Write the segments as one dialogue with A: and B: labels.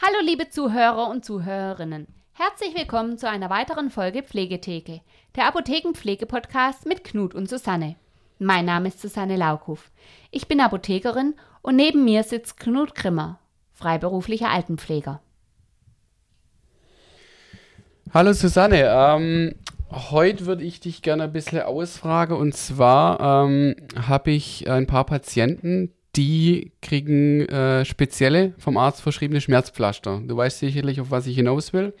A: Hallo liebe Zuhörer und Zuhörerinnen. Herzlich willkommen zu einer weiteren Folge Pflegetheke, der Apothekenpflege-Podcast mit Knut und Susanne. Mein Name ist Susanne Laukhoff. Ich bin Apothekerin und neben mir sitzt Knut Grimmer, freiberuflicher Altenpfleger.
B: Hallo Susanne, ähm, heute würde ich dich gerne ein bisschen ausfragen und zwar ähm, habe ich ein paar Patienten, die kriegen äh, spezielle vom Arzt verschriebene Schmerzpflaster. Du weißt sicherlich, auf was ich hinaus will.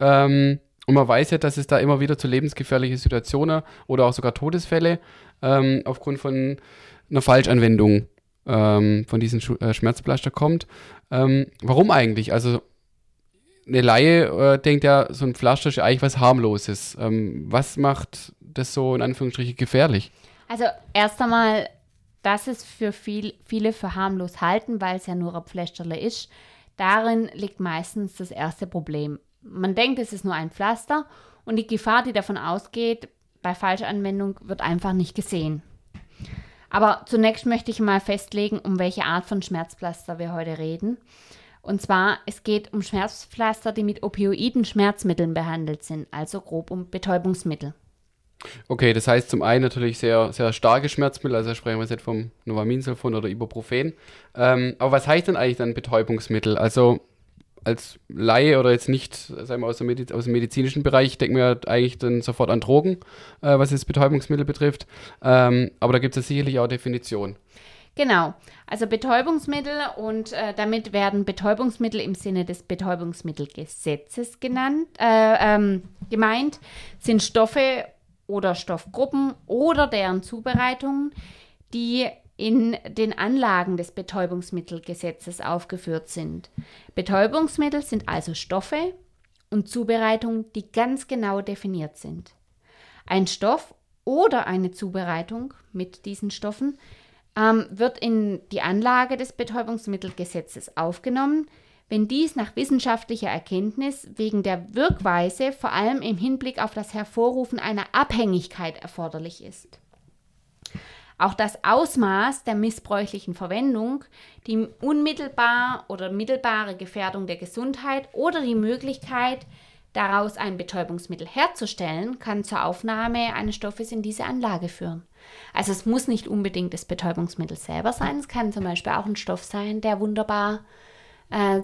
B: Ähm, und man weiß ja, dass es da immer wieder zu lebensgefährlichen Situationen oder auch sogar Todesfälle ähm, aufgrund von einer Falschanwendung ähm, von diesen Sch äh, Schmerzpflaster kommt. Ähm, warum eigentlich? Also eine Laie äh, denkt ja, so ein Pflaster ist eigentlich was harmloses. Ähm, was macht das so in Anführungsstrichen gefährlich?
A: Also erst einmal dass es für viel, viele für harmlos halten, weil es ja nur ein Pflästerle ist. Darin liegt meistens das erste Problem. Man denkt, es ist nur ein Pflaster und die Gefahr, die davon ausgeht, bei Falschanwendung wird einfach nicht gesehen. Aber zunächst möchte ich mal festlegen, um welche Art von Schmerzpflaster wir heute reden. Und zwar, es geht um Schmerzpflaster, die mit Opioiden Schmerzmitteln behandelt sind, also grob um Betäubungsmittel.
B: Okay, das heißt zum einen natürlich sehr, sehr starke Schmerzmittel, also sprechen wir jetzt vom Novaminsulfon oder Ibuprofen. Ähm, aber was heißt denn eigentlich dann Betäubungsmittel? Also als Laie oder jetzt nicht, sagen wir aus, Mediz aus dem medizinischen Bereich, denken wir eigentlich dann sofort an Drogen, äh, was das Betäubungsmittel betrifft. Ähm, aber da gibt es sicherlich auch Definitionen.
A: Genau, also Betäubungsmittel und äh, damit werden Betäubungsmittel im Sinne des Betäubungsmittelgesetzes genannt, äh, ähm, gemeint, sind Stoffe oder Stoffgruppen oder deren Zubereitungen, die in den Anlagen des Betäubungsmittelgesetzes aufgeführt sind. Betäubungsmittel sind also Stoffe und Zubereitungen, die ganz genau definiert sind. Ein Stoff oder eine Zubereitung mit diesen Stoffen ähm, wird in die Anlage des Betäubungsmittelgesetzes aufgenommen, wenn dies nach wissenschaftlicher Erkenntnis wegen der Wirkweise vor allem im Hinblick auf das Hervorrufen einer Abhängigkeit erforderlich ist. Auch das Ausmaß der missbräuchlichen Verwendung, die unmittelbar oder mittelbare Gefährdung der Gesundheit oder die Möglichkeit, daraus ein Betäubungsmittel herzustellen, kann zur Aufnahme eines Stoffes in diese Anlage führen. Also es muss nicht unbedingt das Betäubungsmittel selber sein, es kann zum Beispiel auch ein Stoff sein, der wunderbar äh,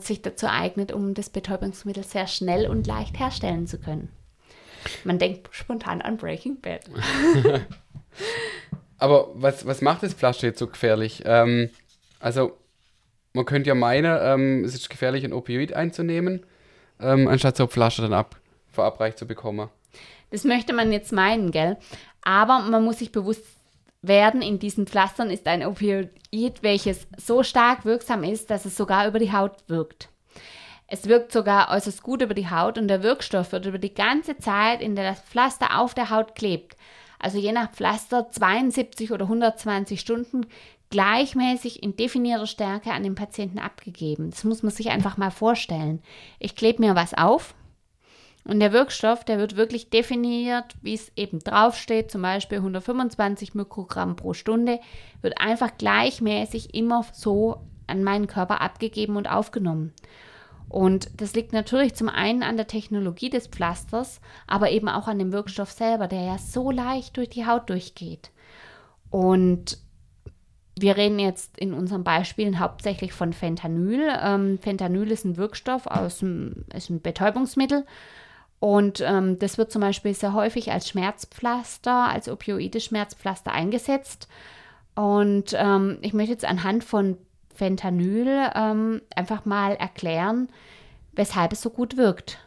A: sich dazu eignet, um das Betäubungsmittel sehr schnell und leicht herstellen zu können. Man denkt spontan an Breaking Bad.
B: Aber was, was macht das Pflaster jetzt so gefährlich? Ähm, also, man könnte ja meinen, ähm, es ist gefährlich, ein Opioid einzunehmen, ähm, anstatt so ein Pflaster dann ab, verabreicht zu bekommen.
A: Das möchte man jetzt meinen, gell? Aber man muss sich bewusst werden in diesen Pflastern ist ein Opioid, welches so stark wirksam ist, dass es sogar über die Haut wirkt. Es wirkt sogar äußerst gut über die Haut und der Wirkstoff wird über die ganze Zeit, in der das Pflaster auf der Haut klebt, also je nach Pflaster 72 oder 120 Stunden gleichmäßig in definierter Stärke an den Patienten abgegeben. Das muss man sich einfach mal vorstellen. Ich klebe mir was auf, und der Wirkstoff, der wird wirklich definiert, wie es eben draufsteht, zum Beispiel 125 Mikrogramm pro Stunde, wird einfach gleichmäßig immer so an meinen Körper abgegeben und aufgenommen. Und das liegt natürlich zum einen an der Technologie des Pflasters, aber eben auch an dem Wirkstoff selber, der ja so leicht durch die Haut durchgeht. Und wir reden jetzt in unseren Beispielen hauptsächlich von Fentanyl. Ähm, Fentanyl ist ein Wirkstoff aus dem, ist ein Betäubungsmittel und ähm, das wird zum Beispiel sehr häufig als Schmerzpflaster, als opioides Schmerzpflaster eingesetzt. Und ähm, ich möchte jetzt anhand von Fentanyl ähm, einfach mal erklären, weshalb es so gut wirkt.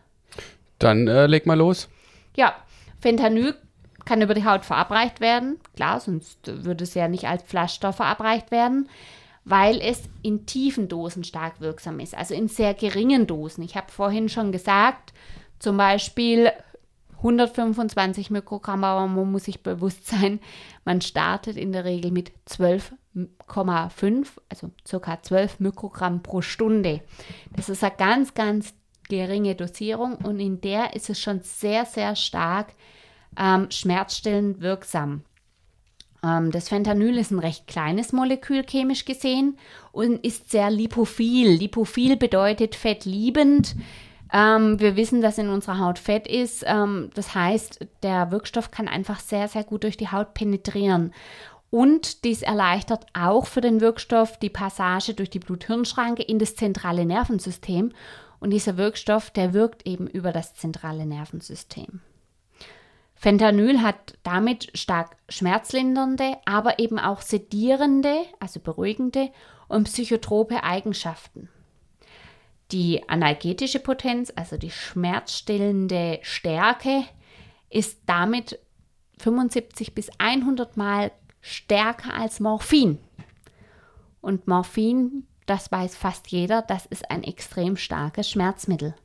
B: Dann äh, leg mal los.
A: Ja, Fentanyl kann über die Haut verabreicht werden. Klar, sonst würde es ja nicht als Pflaster verabreicht werden, weil es in tiefen Dosen stark wirksam ist, also in sehr geringen Dosen. Ich habe vorhin schon gesagt, zum Beispiel 125 Mikrogramm, aber man muss sich bewusst sein, man startet in der Regel mit 12,5, also ca. 12 Mikrogramm pro Stunde. Das ist eine ganz, ganz geringe Dosierung und in der ist es schon sehr, sehr stark ähm, schmerzstillend wirksam. Ähm, das Fentanyl ist ein recht kleines Molekül chemisch gesehen und ist sehr lipophil. Lipophil bedeutet fettliebend. Ähm, wir wissen, dass in unserer Haut Fett ist. Ähm, das heißt, der Wirkstoff kann einfach sehr, sehr gut durch die Haut penetrieren. Und dies erleichtert auch für den Wirkstoff die Passage durch die Blut-Hirn-Schranke in das zentrale Nervensystem. Und dieser Wirkstoff, der wirkt eben über das zentrale Nervensystem. Fentanyl hat damit stark schmerzlindernde, aber eben auch sedierende, also beruhigende und psychotrope Eigenschaften. Die analgetische Potenz, also die schmerzstillende Stärke, ist damit 75 bis 100 Mal stärker als Morphin. Und Morphin, das weiß fast jeder, das ist ein extrem starkes Schmerzmittel.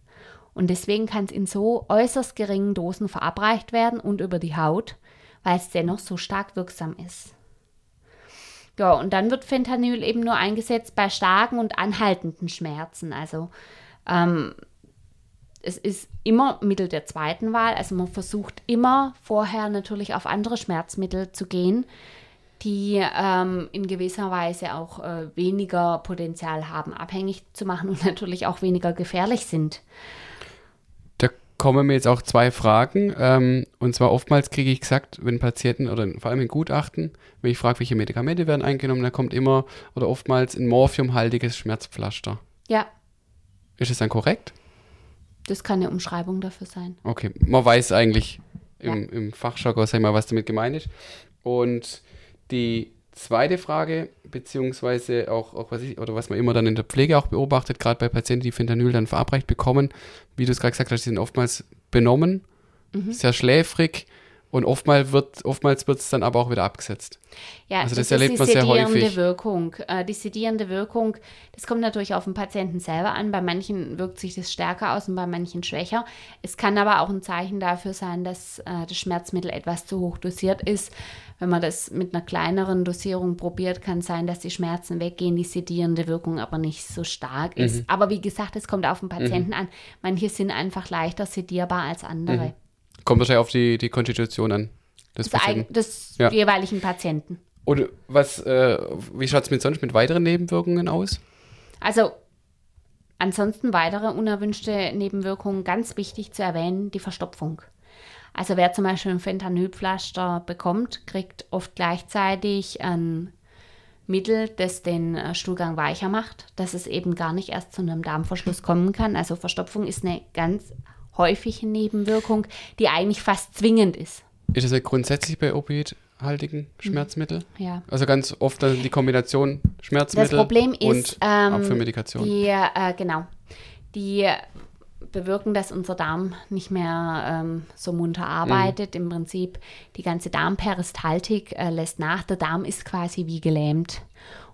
A: Und deswegen kann es in so äußerst geringen Dosen verabreicht werden und über die Haut, weil es dennoch so stark wirksam ist. Ja, und dann wird Fentanyl eben nur eingesetzt bei starken und anhaltenden Schmerzen. Also ähm, es ist immer Mittel der zweiten Wahl. Also man versucht immer vorher natürlich auf andere Schmerzmittel zu gehen, die ähm, in gewisser Weise auch äh, weniger Potenzial haben, abhängig zu machen und natürlich auch weniger gefährlich sind
B: kommen mir jetzt auch zwei Fragen. Ähm, und zwar oftmals kriege ich gesagt, wenn Patienten oder vor allem in Gutachten, wenn ich frage, welche Medikamente werden eingenommen, dann kommt immer oder oftmals ein morphiumhaltiges Schmerzpflaster.
A: Ja.
B: Ist es dann korrekt?
A: Das kann eine Umschreibung dafür sein.
B: Okay, man weiß eigentlich im, ja. im Fachjargon, sag ich mal, was damit gemeint ist. Und die Zweite Frage, beziehungsweise auch, auch was ich, oder was man immer dann in der Pflege auch beobachtet, gerade bei Patienten, die Fentanyl dann verabreicht bekommen, wie du es gerade gesagt hast, die sind oftmals benommen, mhm. sehr schläfrig und oftmals wird oftmals wird es dann aber auch wieder abgesetzt.
A: Ja, also das, das erlebt man sehr häufig. Wirkung. Äh, die sedierende Wirkung, das kommt natürlich auf den Patienten selber an. Bei manchen wirkt sich das stärker aus und bei manchen schwächer. Es kann aber auch ein Zeichen dafür sein, dass äh, das Schmerzmittel etwas zu hoch dosiert ist. Wenn man das mit einer kleineren Dosierung probiert, kann es sein, dass die Schmerzen weggehen, die sedierende Wirkung aber nicht so stark ist. Mhm. Aber wie gesagt, es kommt auf den Patienten mhm. an. Manche sind einfach leichter sedierbar als andere. Mhm.
B: Kommt wahrscheinlich auf die, die Konstitution an.
A: Des, des, des ja. jeweiligen Patienten.
B: Und was, äh, wie schaut es mit sonst mit weiteren Nebenwirkungen aus?
A: Also ansonsten weitere unerwünschte Nebenwirkungen, ganz wichtig zu erwähnen, die Verstopfung. Also wer zum Beispiel ein Fentanylpflaster bekommt, kriegt oft gleichzeitig ein Mittel, das den äh, Stuhlgang weicher macht, dass es eben gar nicht erst zu einem Darmverschluss kommen kann. Also Verstopfung ist eine ganz häufige Nebenwirkung, die eigentlich fast zwingend ist.
B: Ist das ja grundsätzlich bei opioidhaltigen Schmerzmitteln?
A: Ja.
B: Also ganz oft die Kombination Schmerzmittel
A: das Problem ist,
B: und ähm, Abführmedikation.
A: Die, äh, genau. Die bewirken, dass unser Darm nicht mehr ähm, so munter arbeitet. Mhm. Im Prinzip die ganze Darmperistaltik äh, lässt nach. Der Darm ist quasi wie gelähmt.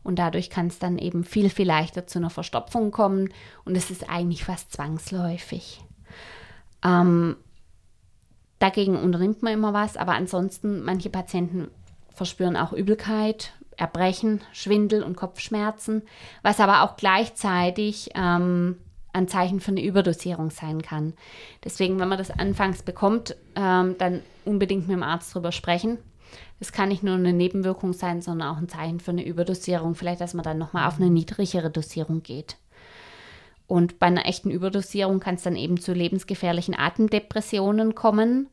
A: Und dadurch kann es dann eben viel, viel leichter zu einer Verstopfung kommen. Und es ist eigentlich fast zwangsläufig. Ähm, dagegen unternimmt man immer was, aber ansonsten, manche Patienten verspüren auch Übelkeit, Erbrechen, Schwindel und Kopfschmerzen, was aber auch gleichzeitig ähm, ein Zeichen für eine Überdosierung sein kann. Deswegen, wenn man das anfangs bekommt, ähm, dann unbedingt mit dem Arzt drüber sprechen. Das kann nicht nur eine Nebenwirkung sein, sondern auch ein Zeichen für eine Überdosierung. Vielleicht, dass man dann nochmal auf eine niedrigere Dosierung geht. Und bei einer echten Überdosierung kann es dann eben zu lebensgefährlichen Atemdepressionen kommen.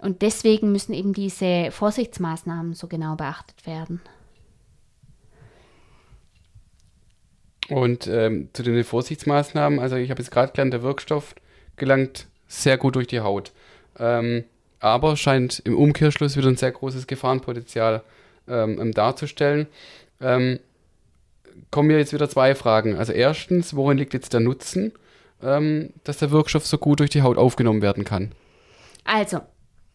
A: Und deswegen müssen eben diese Vorsichtsmaßnahmen so genau beachtet werden.
B: Und ähm, zu den Vorsichtsmaßnahmen, also ich habe jetzt gerade gelernt, der Wirkstoff gelangt sehr gut durch die Haut. Ähm, aber scheint im Umkehrschluss wieder ein sehr großes Gefahrenpotenzial ähm, darzustellen. Ähm, kommen mir jetzt wieder zwei Fragen. Also erstens, worin liegt jetzt der Nutzen, ähm, dass der Wirkstoff so gut durch die Haut aufgenommen werden kann?
A: Also,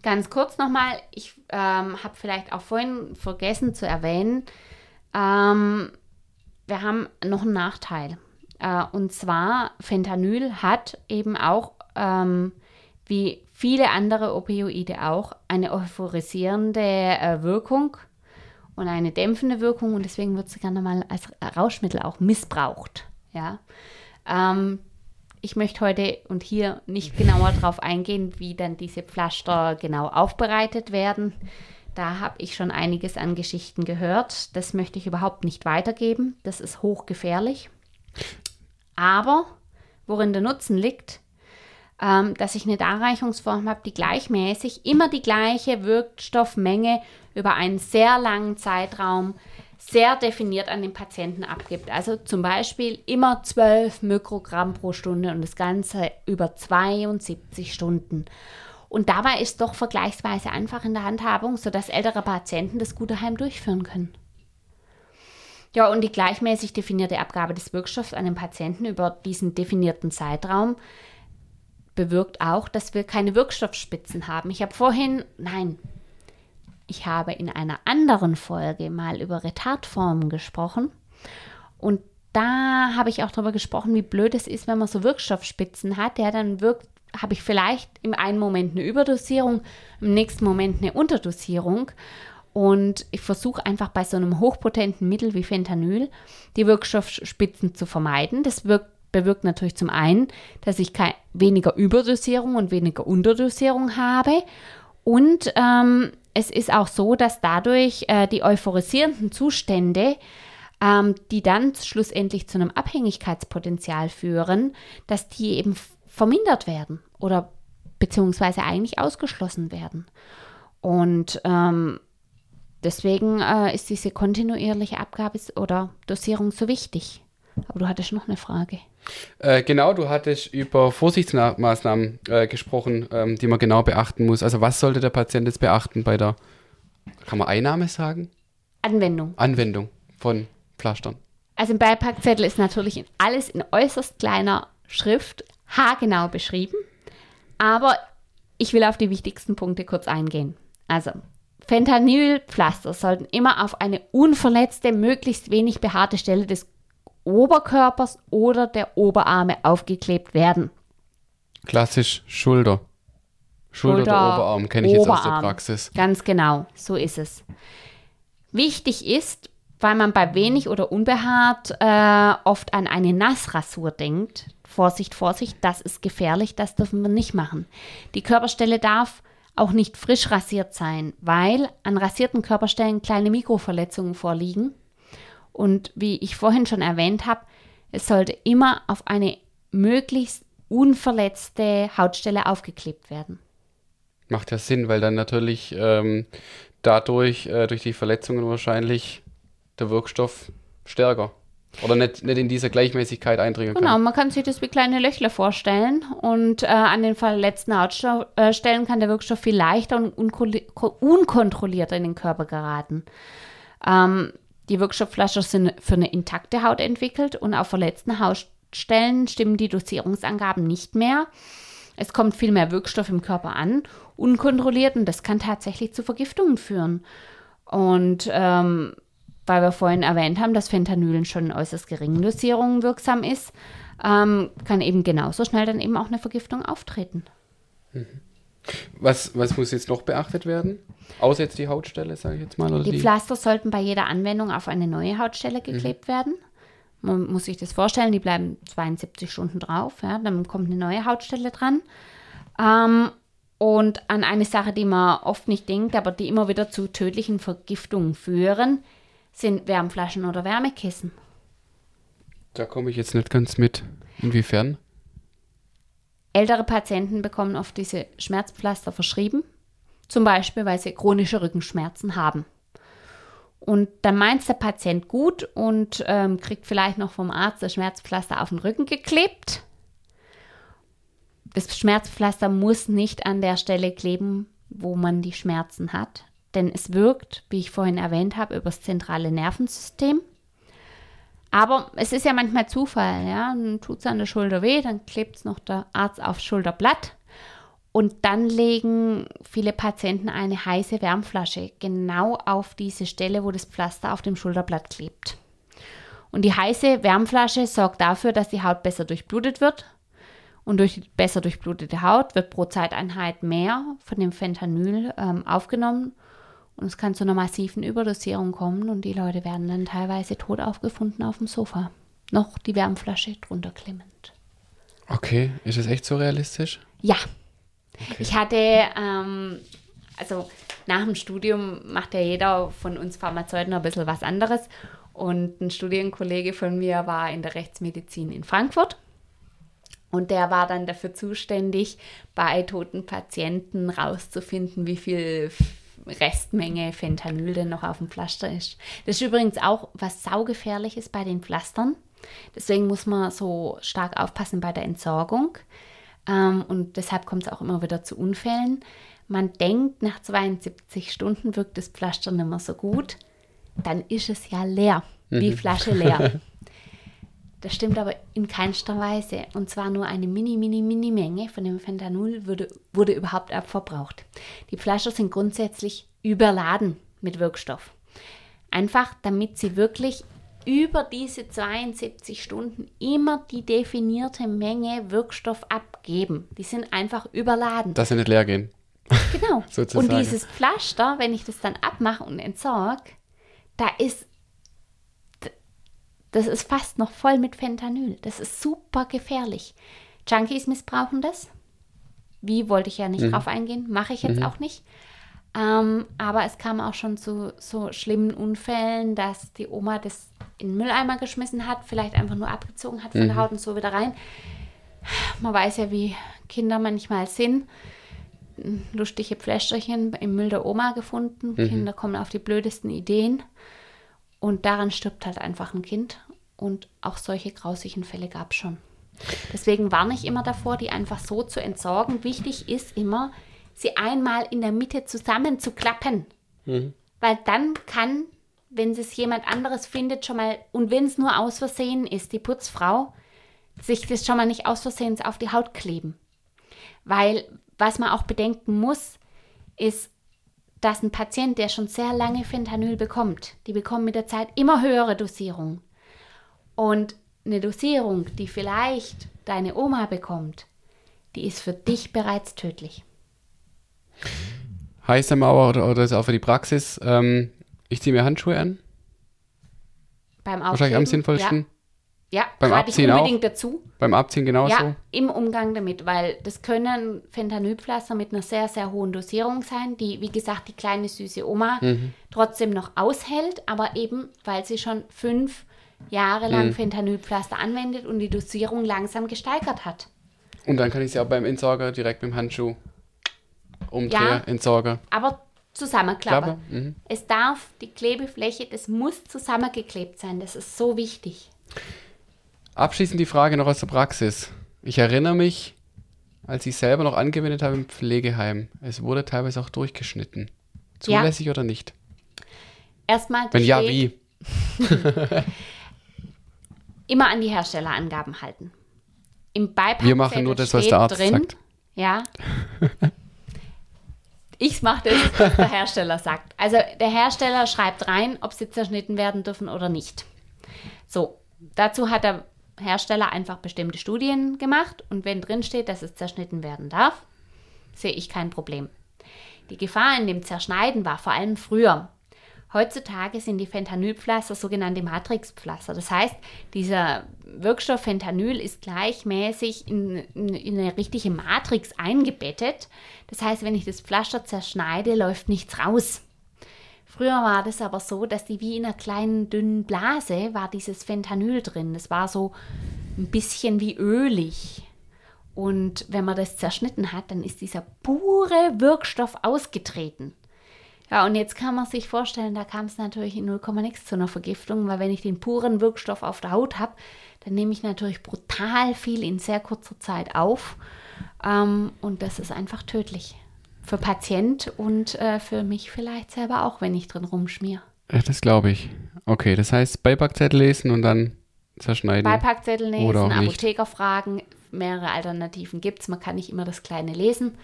A: ganz kurz nochmal, ich ähm, habe vielleicht auch vorhin vergessen zu erwähnen, ähm, wir haben noch einen Nachteil. Äh, und zwar, Fentanyl hat eben auch, ähm, wie viele andere Opioide auch, eine euphorisierende äh, Wirkung und eine dämpfende Wirkung und deswegen wird sie gerne mal als Rauschmittel auch missbraucht. Ja. Ähm, ich möchte heute und hier nicht genauer darauf eingehen, wie dann diese Pflaster genau aufbereitet werden. Da habe ich schon einiges an Geschichten gehört. Das möchte ich überhaupt nicht weitergeben. Das ist hochgefährlich. Aber worin der Nutzen liegt, ähm, dass ich eine Darreichungsform habe, die gleichmäßig immer die gleiche Wirkstoffmenge über einen sehr langen Zeitraum sehr definiert an den Patienten abgibt. Also zum Beispiel immer 12 Mikrogramm pro Stunde und das Ganze über 72 Stunden. Und dabei ist doch vergleichsweise einfach in der Handhabung, sodass ältere Patienten das gute Heim durchführen können. Ja, und die gleichmäßig definierte Abgabe des Wirkstoffs an den Patienten über diesen definierten Zeitraum bewirkt auch, dass wir keine Wirkstoffspitzen haben. Ich habe vorhin, nein, ich habe in einer anderen Folge mal über Retardformen gesprochen und da habe ich auch darüber gesprochen, wie blöd es ist, wenn man so Wirkstoffspitzen hat. Ja, dann wirkt, habe ich vielleicht im einen Moment eine Überdosierung, im nächsten Moment eine Unterdosierung. Und ich versuche einfach bei so einem hochpotenten Mittel wie Fentanyl die Wirkstoffspitzen zu vermeiden. Das wirkt, bewirkt natürlich zum einen, dass ich kein, weniger Überdosierung und weniger Unterdosierung habe. Und ähm, es ist auch so, dass dadurch äh, die euphorisierenden Zustände, ähm, die dann schlussendlich zu einem Abhängigkeitspotenzial führen, dass die eben vermindert werden oder beziehungsweise eigentlich ausgeschlossen werden. Und ähm, deswegen äh, ist diese kontinuierliche Abgabe oder Dosierung so wichtig. Aber du hattest noch eine Frage.
B: Äh, genau, du hattest über Vorsichtsmaßnahmen äh, gesprochen, ähm, die man genau beachten muss. Also was sollte der Patient jetzt beachten bei der, kann man Einnahme sagen?
A: Anwendung.
B: Anwendung von Pflastern.
A: Also im Beipackzettel ist natürlich alles in äußerst kleiner Schrift haargenau beschrieben. Aber ich will auf die wichtigsten Punkte kurz eingehen. Also Fentanylpflaster sollten immer auf eine unverletzte, möglichst wenig behaarte Stelle des Oberkörpers oder der Oberarme aufgeklebt werden.
B: Klassisch Schulter. Schulter oder, oder Oberarm kenne ich Oberarm. jetzt aus der Praxis.
A: Ganz genau, so ist es. Wichtig ist, weil man bei wenig oder unbehaart äh, oft an eine Nassrasur denkt. Vorsicht, Vorsicht, das ist gefährlich, das dürfen wir nicht machen. Die Körperstelle darf auch nicht frisch rasiert sein, weil an rasierten Körperstellen kleine Mikroverletzungen vorliegen und wie ich vorhin schon erwähnt habe, es sollte immer auf eine möglichst unverletzte Hautstelle aufgeklebt werden.
B: Macht ja Sinn, weil dann natürlich ähm, dadurch, äh, durch die Verletzungen wahrscheinlich der Wirkstoff stärker oder nicht, nicht in dieser Gleichmäßigkeit eindringen
A: kann. Genau, man kann sich das wie kleine Löchler vorstellen und äh, an den verletzten Hautstellen kann der Wirkstoff viel leichter und unkontrolliert in den Körper geraten. Ähm, die Wirkstoffflasche sind für eine intakte Haut entwickelt und auf verletzten Hautstellen stimmen die Dosierungsangaben nicht mehr. Es kommt viel mehr Wirkstoff im Körper an, unkontrolliert, und das kann tatsächlich zu Vergiftungen führen. Und ähm, weil wir vorhin erwähnt haben, dass Fentanyl schon in äußerst geringen Dosierungen wirksam ist, ähm, kann eben genauso schnell dann eben auch eine Vergiftung auftreten.
B: Mhm. Was, was muss jetzt noch beachtet werden? Außer jetzt die Hautstelle, sage ich jetzt mal.
A: Oder die, die, Pflaster sollten bei jeder Anwendung auf eine neue Hautstelle geklebt mhm. werden. Man muss sich das vorstellen, die bleiben 72 Stunden drauf. Ja, dann kommt eine neue Hautstelle dran. Ähm, und an eine Sache, die man oft nicht denkt, aber die immer wieder zu tödlichen Vergiftungen führen, sind Wärmflaschen oder Wärmekissen.
B: Da komme ich jetzt nicht ganz mit. Inwiefern?
A: Ältere Patienten bekommen oft diese Schmerzpflaster verschrieben, zum Beispiel weil sie chronische Rückenschmerzen haben. Und dann meint der Patient gut und ähm, kriegt vielleicht noch vom Arzt das Schmerzpflaster auf den Rücken geklebt. Das Schmerzpflaster muss nicht an der Stelle kleben, wo man die Schmerzen hat, denn es wirkt, wie ich vorhin erwähnt habe, über das zentrale Nervensystem. Aber es ist ja manchmal Zufall, ja. Dann tut es an der Schulter weh, dann klebt es noch der Arzt aufs Schulterblatt. Und dann legen viele Patienten eine heiße Wärmflasche genau auf diese Stelle, wo das Pflaster auf dem Schulterblatt klebt. Und die heiße Wärmflasche sorgt dafür, dass die Haut besser durchblutet wird. Und durch die besser durchblutete Haut wird pro Zeiteinheit mehr von dem Fentanyl ähm, aufgenommen und es kann zu einer massiven Überdosierung kommen und die Leute werden dann teilweise tot aufgefunden auf dem Sofa. Noch die Wärmflasche drunter klemmend.
B: Okay, ist das echt so realistisch?
A: Ja. Okay. Ich hatte, ähm, also nach dem Studium macht ja jeder von uns Pharmazeuten ein bisschen was anderes. Und ein Studienkollege von mir war in der Rechtsmedizin in Frankfurt. Und der war dann dafür zuständig, bei toten Patienten rauszufinden, wie viel Restmenge Fentanyl denn noch auf dem Pflaster ist. Das ist übrigens auch was saugefährliches bei den Pflastern. Deswegen muss man so stark aufpassen bei der Entsorgung. Ähm, und deshalb kommt es auch immer wieder zu Unfällen. Man denkt, nach 72 Stunden wirkt das Pflaster nicht mehr so gut. Dann ist es ja leer, wie
B: Mhm.
A: Flasche leer. Das stimmt aber in keinster Weise. Und zwar nur eine mini, mini, mini Menge von dem Fentanyl wurde, wurde überhaupt verbraucht. Die Pflaster sind grundsätzlich überladen mit Wirkstoff. Einfach damit sie wirklich über diese 72 Stunden immer die definierte Menge Wirkstoff abgeben. Die sind einfach überladen.
B: Dass sie nicht leer gehen.
A: Genau. Und dieses Pflaster, wenn ich das dann abmache und entsorge, da ist das ist fast noch voll mit Fentanyl. Das ist super gefährlich. Junkies missbrauchen das. Wie wollte ich ja nicht drauf eingehen, mache ich jetzt auch nicht. Ähm, aber es kam auch schon zu so schlimmen Unfällen, dass die Oma das in den Mülleimer geschmissen hat, vielleicht einfach nur abgezogen hat von der Haut und so wieder rein. Man weiß ja, wie Kinder manchmal sind. Lustige Pflästerchen im Müll der Oma gefunden. Kinder kommen auf die blödesten Ideen. Und daran stirbt halt einfach ein Kind. Und auch solche grausigen Fälle gab es schon. Deswegen warne ich immer davor, die einfach so zu entsorgen. Wichtig ist immer, sie einmal in der Mitte zusammenzuklappen. Weil dann kann, wenn es jemand anderes findet, schon mal, und wenn es nur aus Versehen ist, die Putzfrau, sich das schon mal nicht aus Versehen auf die Haut kleben. Weil was man auch bedenken muss, ist, dass ein Patient, der schon sehr lange Fentanyl bekommt, die bekommen mit der Zeit immer höhere Dosierungen. Und eine Dosierung, die vielleicht deine Oma bekommt, die ist für dich bereits tödlich.
B: Heißt dann aber, oder, oder ist auch für die Praxis, ähm, ich ziehe mir Handschuhe an,
A: Beim
B: wahrscheinlich am
A: Aufkleben,
B: sinnvollsten.
A: Ja, ja
B: Beim Abziehen auch?
A: unbedingt dazu.
B: Beim Abziehen genauso.
A: Ja, im Umgang damit, weil das können Fentanylpflaster mit einer sehr, sehr hohen Dosierung sein, die, wie gesagt, die kleine süße Oma
B: Mhm.
A: trotzdem noch aushält, aber eben, weil sie schon fünf Jahre
B: Mhm.
A: lang Fentanylpflaster anwendet und die Dosierung langsam gesteigert hat.
B: Und dann kann ich sie auch beim Entsorger direkt mit dem Handschuh umdrehen,
A: Ja.
B: Entsorger.
A: Aber zusammenklappen.
B: Klappe. Mhm.
A: Es darf die Klebefläche, das muss zusammengeklebt sein. Das ist so wichtig.
B: Abschließend die Frage noch aus der Praxis. Ich erinnere mich, als ich selber noch angewendet habe im Pflegeheim, es wurde teilweise auch durchgeschnitten.
A: Ja.
B: Zulässig oder nicht?
A: Erstmal
B: Wenn ja, wie?
A: immer an die Herstellerangaben halten. Im Beipackzettel
B: Wir machen nur das, was der Arzt
A: drin,
B: sagt.
A: Ja. Ich mache das, was der Hersteller sagt. Also der Hersteller schreibt rein, ob sie zerschnitten werden dürfen oder nicht. So, dazu hat der Hersteller einfach bestimmte Studien gemacht und wenn drin steht, dass es zerschnitten werden darf, sehe ich kein Problem. Die Gefahr in dem Zerschneiden war vor allem früher. Heutzutage sind die Fentanylpflaster sogenannte Matrixpflaster. Das heißt, dieser Wirkstoff Fentanyl ist gleichmäßig in, in, in eine richtige Matrix eingebettet. Das heißt, wenn ich das Pflaster zerschneide, läuft nichts raus. Früher war das aber so, dass die wie in einer kleinen dünnen Blase war dieses Fentanyl drin. Das war so ein bisschen wie ölig. Und wenn man das zerschnitten hat, dann ist dieser pure Wirkstoff ausgetreten. Ja, und jetzt kann man sich vorstellen, da kam es natürlich in 0, nix zu einer Vergiftung, weil wenn ich den puren Wirkstoff auf der Haut habe, dann nehme ich natürlich brutal viel in sehr kurzer Zeit auf. Ähm, und das ist einfach tödlich. Für Patient und äh, für mich vielleicht selber auch, wenn ich drin rumschmier.
B: Ja, das glaube ich. Okay, das heißt Beipackzettel lesen und dann zerschneiden.
A: Beipackzettel
B: Oder
A: lesen,
B: nicht.
A: Apotheker fragen, mehrere Alternativen gibt es. Man kann nicht immer das Kleine lesen.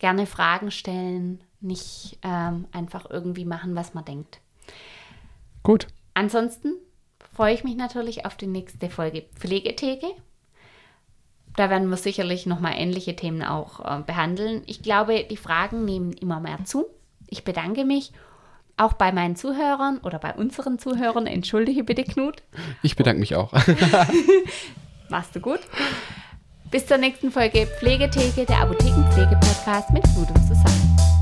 A: Gerne Fragen stellen, nicht ähm, einfach irgendwie machen, was man denkt.
B: Gut.
A: Ansonsten freue ich mich natürlich auf die nächste Folge Pflegetheke. Da werden wir sicherlich nochmal ähnliche Themen auch äh, behandeln. Ich glaube, die Fragen nehmen immer mehr zu. Ich bedanke mich auch bei meinen Zuhörern oder bei unseren Zuhörern. Entschuldige bitte, Knut.
B: Ich bedanke mich auch.
A: Machst du gut. Bis zur nächsten Folge Pflegetheke, der Apothekenpflege-Podcast mit Knut und Susanne.